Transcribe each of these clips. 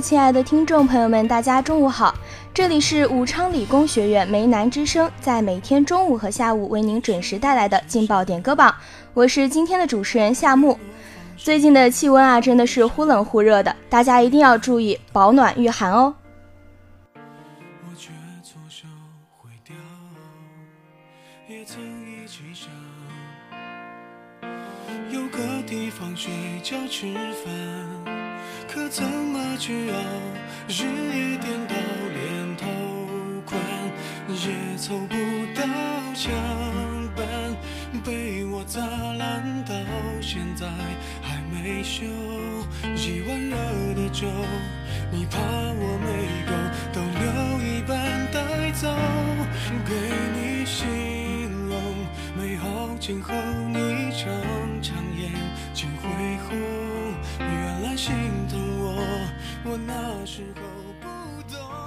亲爱的听众朋友们，大家中午好！这里是武昌理工学院梅南之声，在每天中午和下午为您准时带来的劲爆点歌榜，我是今天的主持人夏木。最近的气温啊，真的是忽冷忽热的，大家一定要注意保暖御寒哦。我却从小会掉也曾一起想有个地方睡觉吃饭。可怎么去熬？日夜颠倒，连头款也凑不到墙板，被我砸烂到现在还没修。一碗热的粥，你怕我没够，都留一半带走，给你形容美好今后，你常常眼睛会红，原来心疼。我那时候不懂。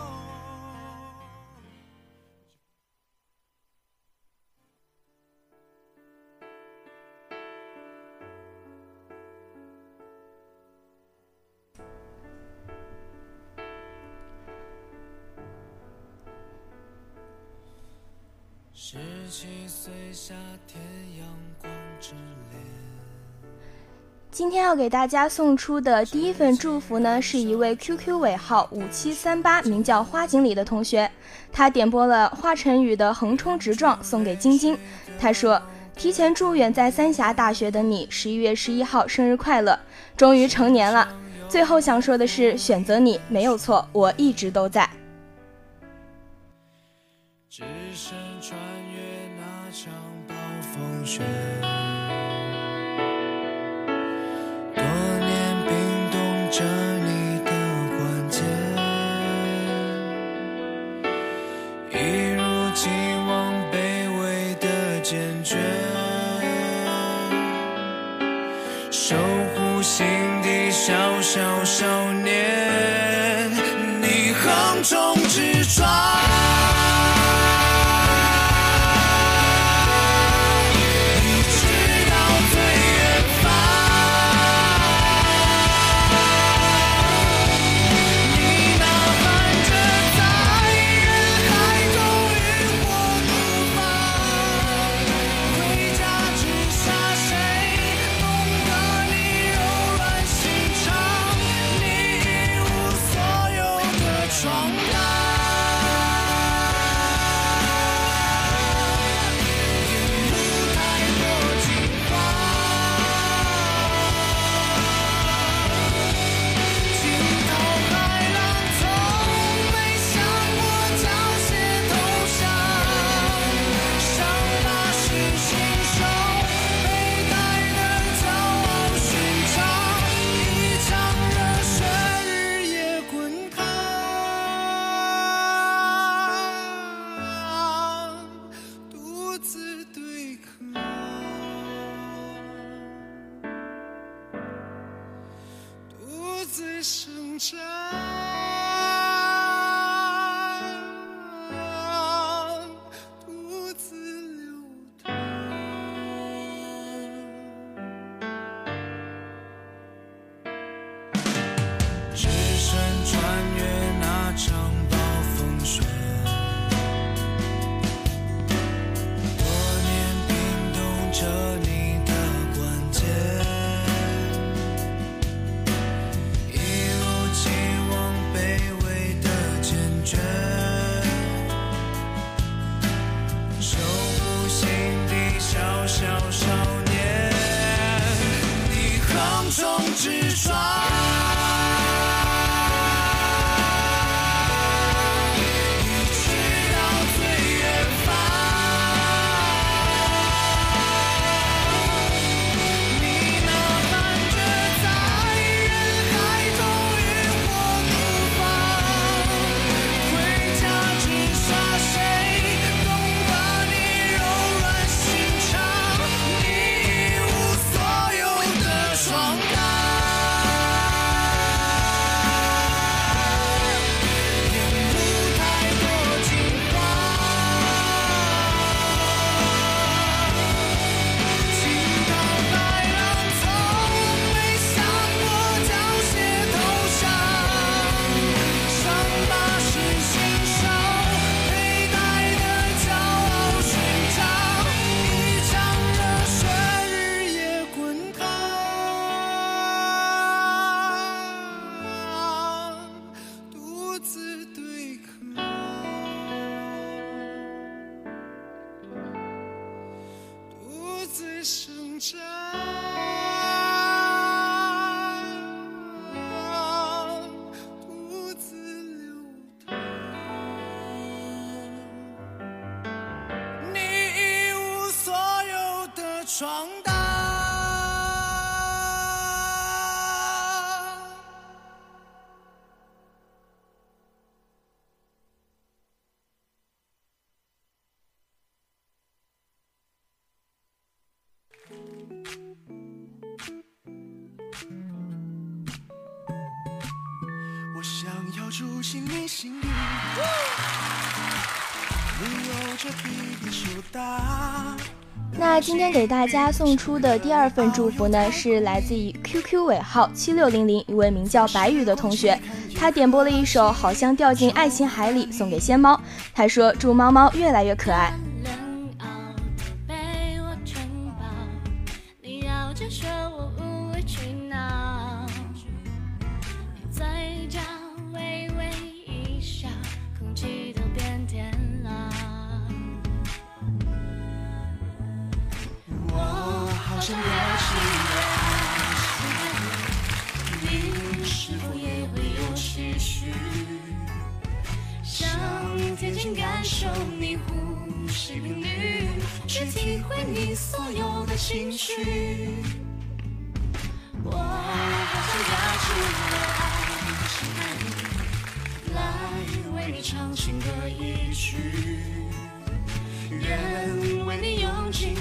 今天要给大家送出的第一份祝福呢，是一位 QQ 尾号五七三八，名叫花锦鲤的同学，他点播了华晨宇的《横冲直撞》送给晶晶。他说：“提前祝远在三峡大学的你十一月十一号生日快乐，终于成年了。”最后想说的是，选择你没有错，我一直都在。只身穿越那场暴风雪。生长。那今天给大家送出的第二份祝福呢，是来自于 QQ 尾号七六零零一位名叫白宇的同学，他点播了一首《好像掉进爱情海里》，送给仙猫。他说：“祝猫猫越来越可爱。”我好想跳出爱来为你唱情歌一曲，愿为你用尽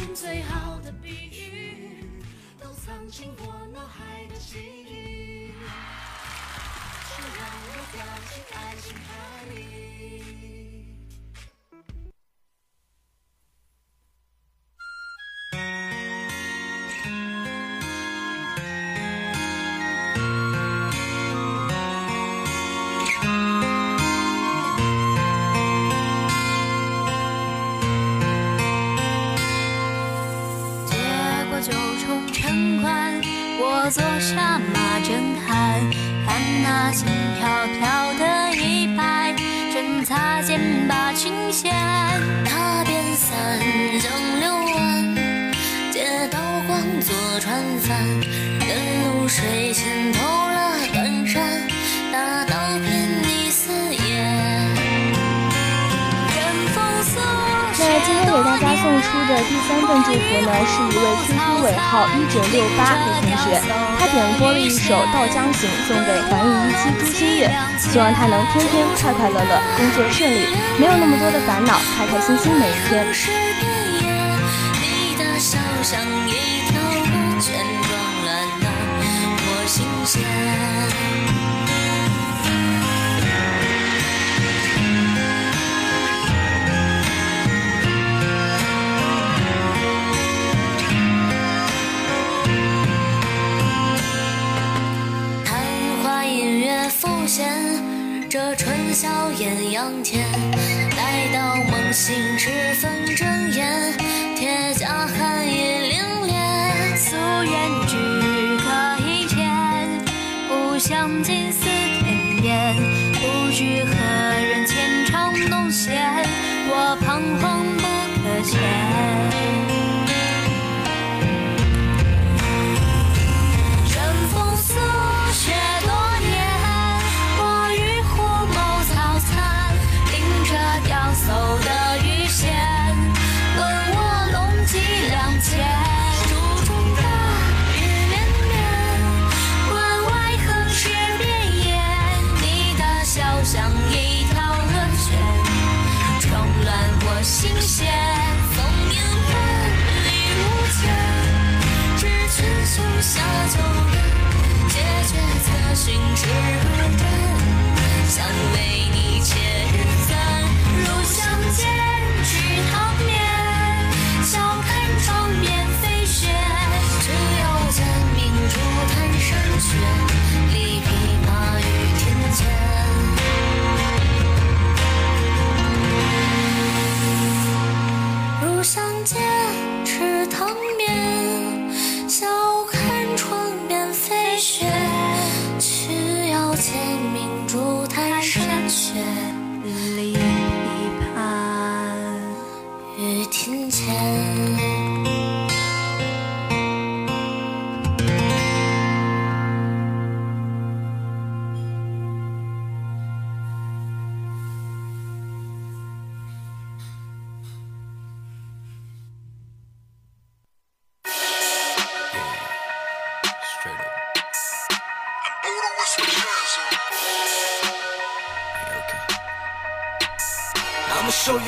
今天给大家送出的第三份祝福呢，是一位 QQ 尾号一九六八的同学，他点播了一首《到江行》，送给环宇一期朱新月，希望他能天天快快乐乐，工作顺利，没有那么多的烦恼，开开心心每一天。这春宵艳阳天，待到梦醒时分睁眼，铁甲寒意凛冽，夙愿只可一天，不想近似天边，不惧何人牵肠弄弦，心事念你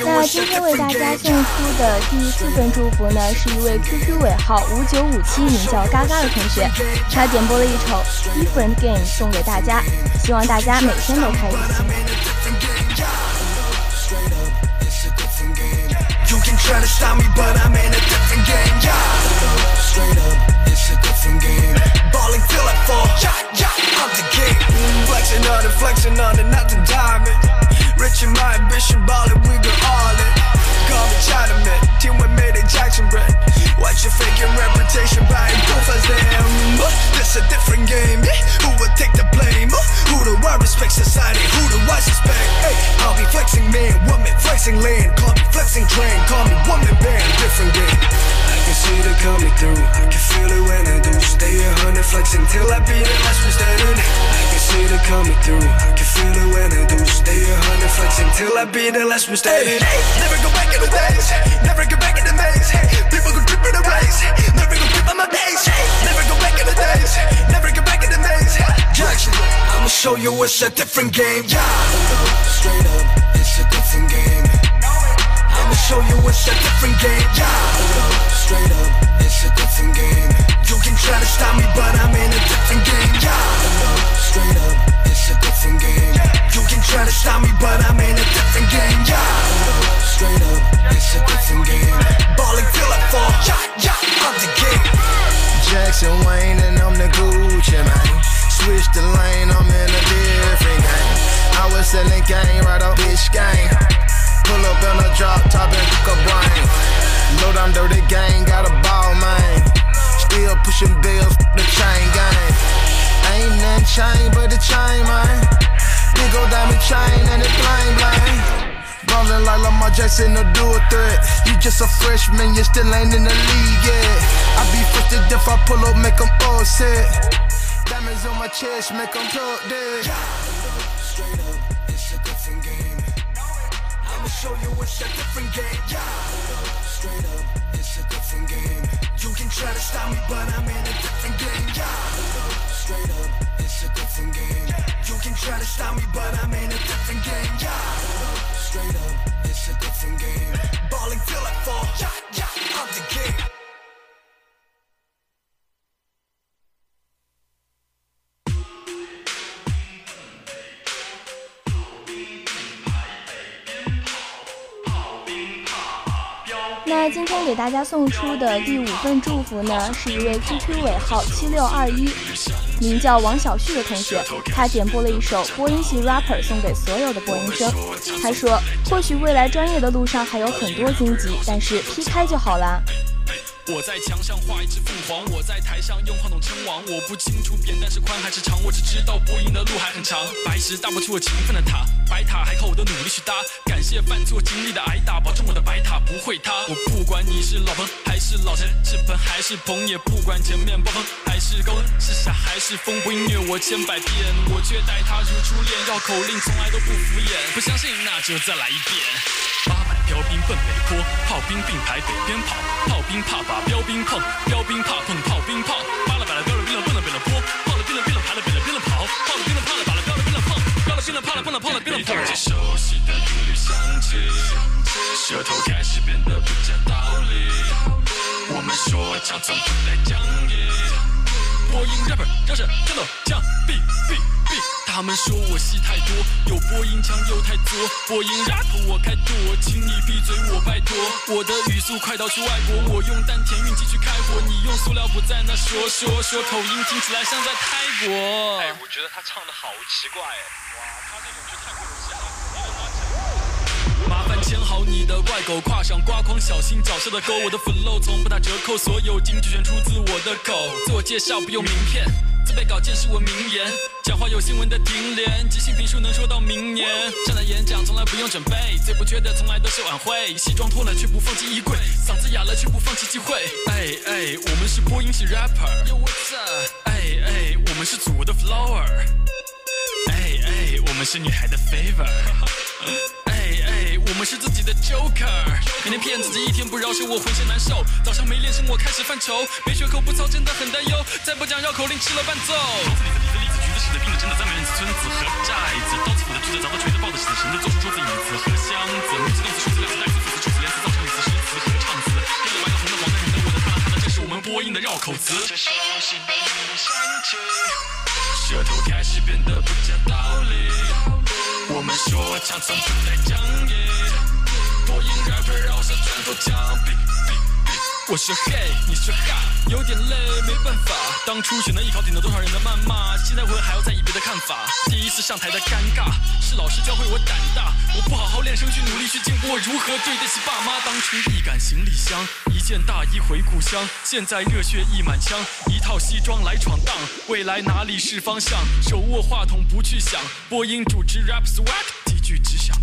那今天为大家送出的第四份祝福呢，是一位 QQ 尾号五九五七，名叫嘎嘎的同学，他点播了一首 Different Game 送给大家，希望大家每天都开心。Rich in my ambition, ballin', we go all in. Call me Chinaman, team with Mayday Jackson brand. Watch your faking reputation, buying proof as them. Uh, this a different game, yeah. Who would take the blame? Uh? Who do I respect society? Who do I suspect? Hey, I'll be flexing man, woman, flexing land. Call me flexing train, call me woman band, different game. I can see it coming through, I can feel it when I do. Stay a hundred flexing till I beat it, last was standing. I can see it coming through, I can feel it when I do. Stay a hundred flexing till I beat the last mistake. Never go back in the days, never go back in the maze. People go trip in the race, never go trip on my days. Never go back in the days, never go back in the maze. Jackson, I'ma show you it's a different game. Yeah, straight up, it's a different game. I'ma show you it's a different game. Yeah, straight up, it's a different game. You can try to stop me, but I'm in a different game. Yeah, straight up, it's a different game. You can try to stop me, but I'm in a different game. Yeah, straight up, it's a different game. Balling till I fall. Yeah, yeah, I'm the king. Jackson Wayne and I'm the Gucci man. Switch the lane, I'm in a different game. I was selling game right up bitch game. Pull up in a drop top and cook a brain. Low down dirty gang, got a ball man. Still pushing bills, the chain gang. Ain't nothing chain but the chain man. Big old diamond chain and it plain blank. Ballin' like Lamar Jackson, no dual threat. You just a freshman, you still ain't in the league yet. I be first if I pull up, make them all set. Diamonds on my chest, make them talk dead. Show you it's a different game. Straight up, it's a different game. You can try to stop me, but I'm in a different game. Straight up, it's a different game. You can try to stop me, but I'm in a different game. Straight up, it's a different game. Balling 那今天给大家送出的第五份祝福呢，是一位 QQ 尾号七六二一，名叫王小旭的同学，他点播了一首播音系 rapper 送给所有的播音生。他说，或许未来专业的路上还有很多荆棘，但是劈开就好啦。我在墙上画一只凤凰，我在台上用话筒称王。我不清楚扁担是宽还是长，我只知道播音的路还很长。白石搭不出我勤奋的塔，白塔还靠我的努力去搭。感谢犯错经历的挨打，保证我的白塔不会塌。我不管你是老彭还是老陈，是彭还是彭，也不管前面暴风还是高温，是傻还是疯。不音虐我千百遍，我却待他如初恋。绕口令从来都不敷衍，不相信那就再来一遍。标兵奔北坡，炮兵并排北边跑，炮兵怕把标兵碰，标兵怕碰炮兵炮。扒了摆了标了兵了蹦了北了坡，炮了兵了兵了排了北了兵了跑，炮了兵了怕了把了标了兵了碰，标了兵了怕了碰了碰了兵了碰。熟悉的频率响起，舌头开始变得不讲道理。我们说唱从不带讲义，播音 rapper 饶舌战斗枪毙毙毙。他们说我戏太多，有播音腔又太作，播音 rap 我开剁，请你闭嘴我拜托。我的语速快到去外国，我用丹田运气去开火，你用塑料布在那说说说，口音听起来像在泰国。哎，我觉得他唱的好奇怪哎，哇，他这种去泰国有嘻哈，你能拿起来？麻烦牵好你的外狗，跨上刮筐，小心脚下的沟。我的 flow 从不打折扣，所有金句全出自我的口。自我介绍不用名片，自备稿件是我名言。讲话有新闻的停连，即兴评述能说到明年。站台演讲从来不用准备，最不缺的从来都是晚会。西装脱了却不放进衣柜，嗓子哑了却不放弃机会。哎哎，我们是播音系 rapper。Yo what's up？哎哎，我们是祖国的 flower。哎哎，我们是女孩的 favor。是自己的 joker，每天骗自己一天不饶舌，我浑身难受。早上没练声，我开始犯愁，没学口不操真的很担忧。再不讲绕口令，吃了伴奏。实的、听着真的，赞美人子、村子和寨子，刀子斧的、锯子、凿的、锤子、抱的、起的、绳子，做出桌子、椅子和箱子，木子、动词、数字、量词、代词、副词、助词、连词、造成语词、诗词和唱词，黑的、白的、红的、黄的、绿的、我的、他的、他的，这是我们播音的绕口词。舌头开始变得不讲道理，我们说唱从不带上砖头墙壁。我说嘿，你说哈，有点累，没办法。当初选择艺考顶了多少人的谩骂，现在我还要在意别的看法。第一次上台的尴尬，是老师教会我胆大。我不好好练声，去努力去进步，我如何对得起爸妈？当初一杆行李箱，一件大衣回故乡，现在热血溢满腔，一套西装来闯荡。未来哪里是方向？手握话筒不去想，播音主持 rap swag，几句只想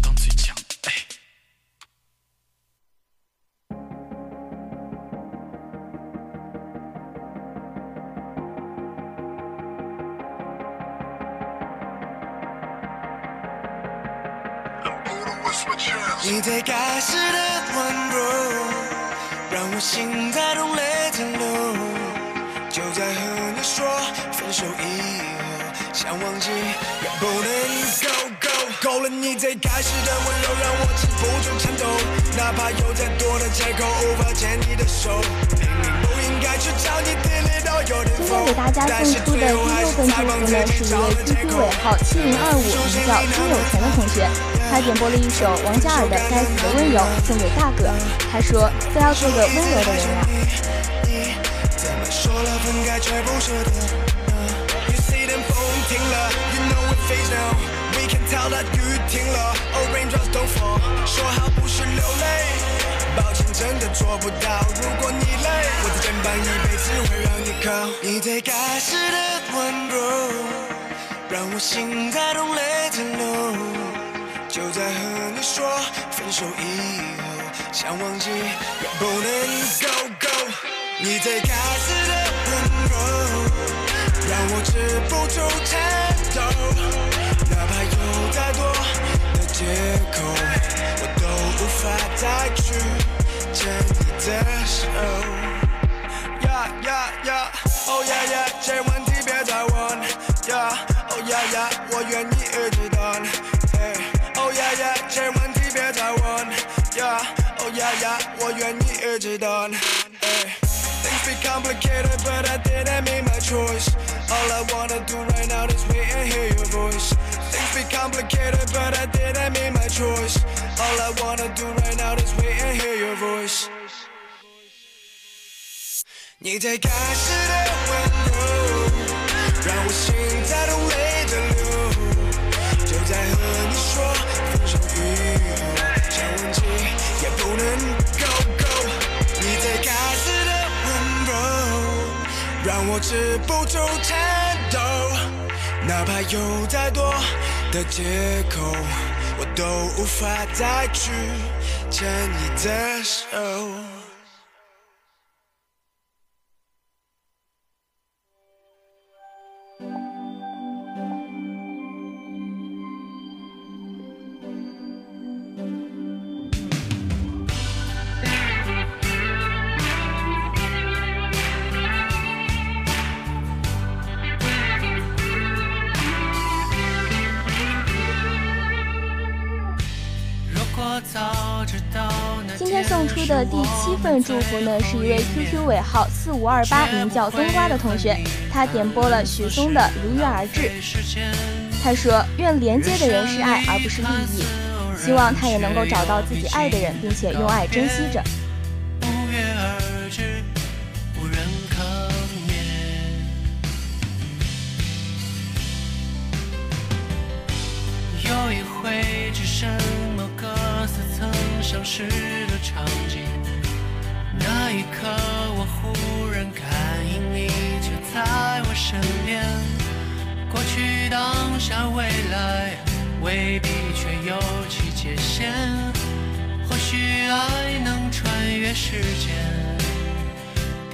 最开始的温柔，让我心在痛泪正流。就在和你说分手以后，想忘记也不能 go go。够了，你最开始的温柔让我止不住颤抖，哪怕有再多的借口无法牵你的手。明明不应该去找你地里都有点疯，今天给大家送出的第六份祝福呢，是一位 QQ 尾号七零二五，名叫朱有钱的同学。他点播了一首王嘉尔的《该死的温柔》，送给大哥。他说：“非要做个温柔的人呀。”，抱歉真的做不到。如果你累，我的肩膀一辈子会让你靠。你最开始的温柔，让我心在痛泪正流。手以后，想忘记也不能够够。你最开始的温柔，让我止不住颤抖。哪怕有再多的借口，我都无法再去牵你的手。Yeah yeah yeah, oh yeah yeah，一直等。Things be complicated, but I didn't make my choice. All I wanna do right now is wait and hear your voice. Things be complicated, but I didn't make my choice. All I wanna do right now is wait and hear your voice. 你最开始的温柔，让我心在 让我止不住颤抖。哪怕有再多的借口，我都无法再去牵你的手。今天送出的第七份祝福呢，是一位 QQ 尾号四五二八，名叫冬瓜的同学，他点播了许嵩的《如约而至》。他说：“愿连接的人是爱，而不是利益。希望他也能够找到自己爱的人，并且用爱珍惜着。”有一回，只剩。当时的场景，那一刻我忽然感应你就在我身边。过去、当下、未来，未必却有其界限。或许爱能穿越时间，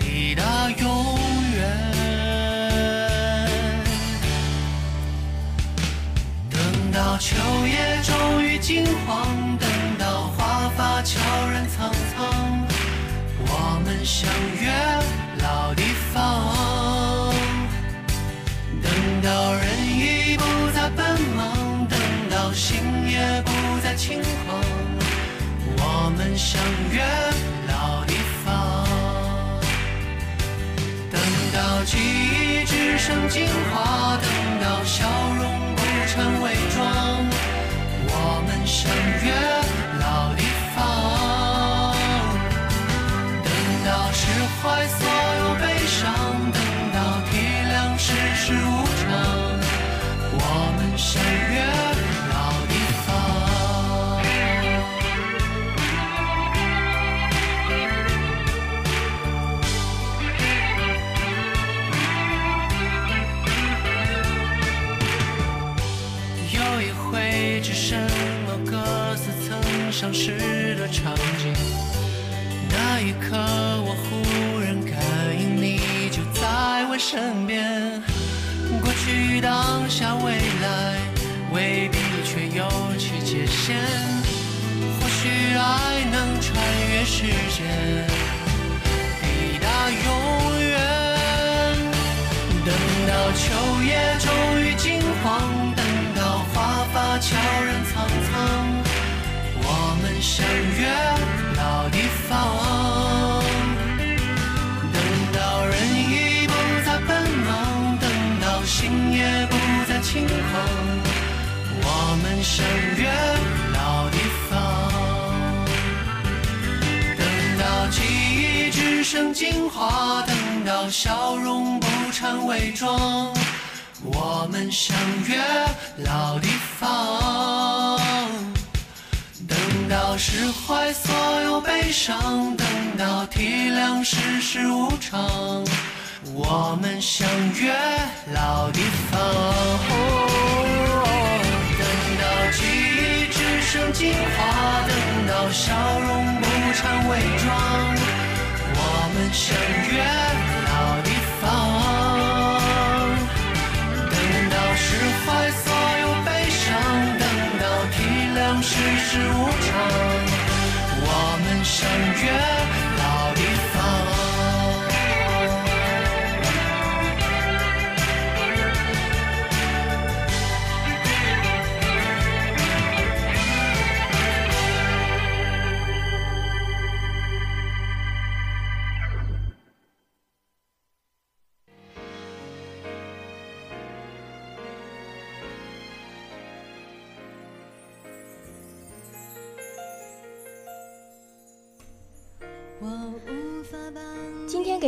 抵达永远。等到秋叶终于金黄。悄然苍苍，我们相约老地方。等到人已不再奔忙，等到。心也不再轻狂，我们相约老地方。等到记忆只剩精华，等到笑容不成伪装，我们相约怀所有悲伤，等到体谅世事无常，我们相约。精华，等到笑容不掺伪装，我们相约老地方。等到释怀所有悲伤，等到体谅世事无常，我们相约老地方。等到记忆只剩精华，等到笑容不掺伪装，们相约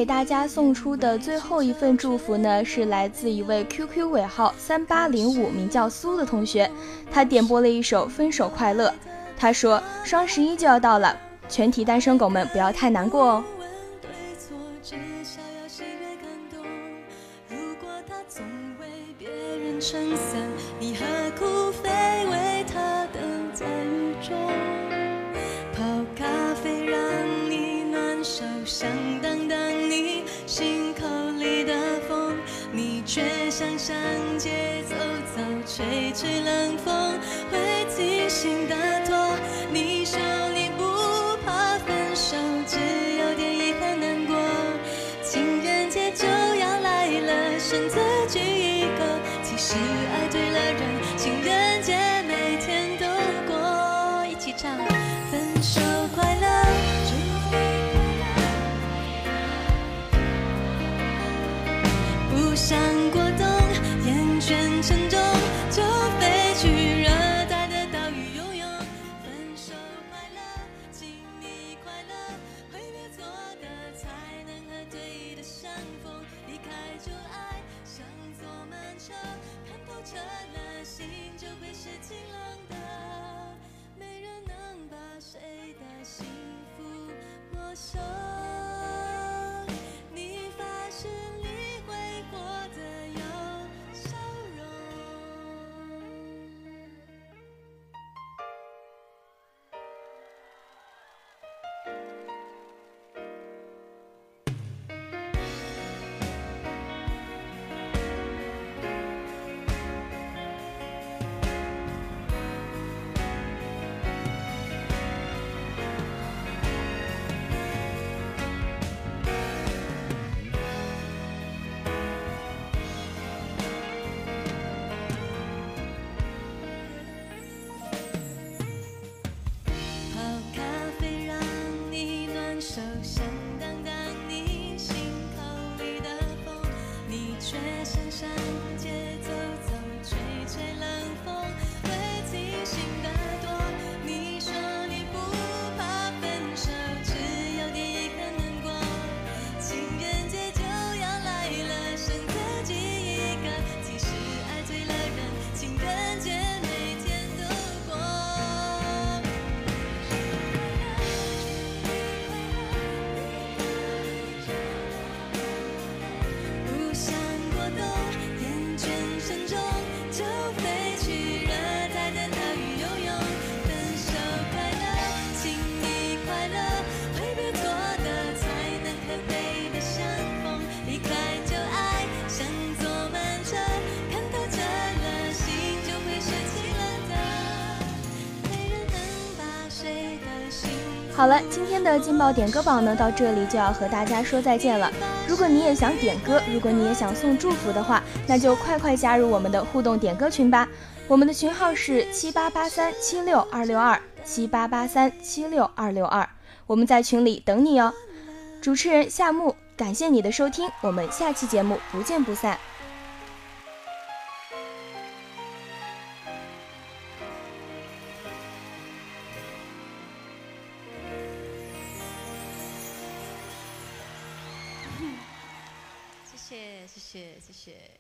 给大家送出的最后一份祝福呢，是来自一位 QQ 尾号三八零五，名叫苏的同学，他点播了一首《分手快乐》。他说：“双十一就要到了，全体单身狗们不要太难过哦。”想没好了，今天的劲爆点歌榜呢，到这里就要和大家说再见了。如果你也想点歌，如果你也想送祝福的话，那就快快加入我们的互动点歌群吧。我们的群号是七八八三七六二六二七八八三七六二六二，我们在群里等你哦。主持人夏木，感谢你的收听，我们下期节目不见不散。谢。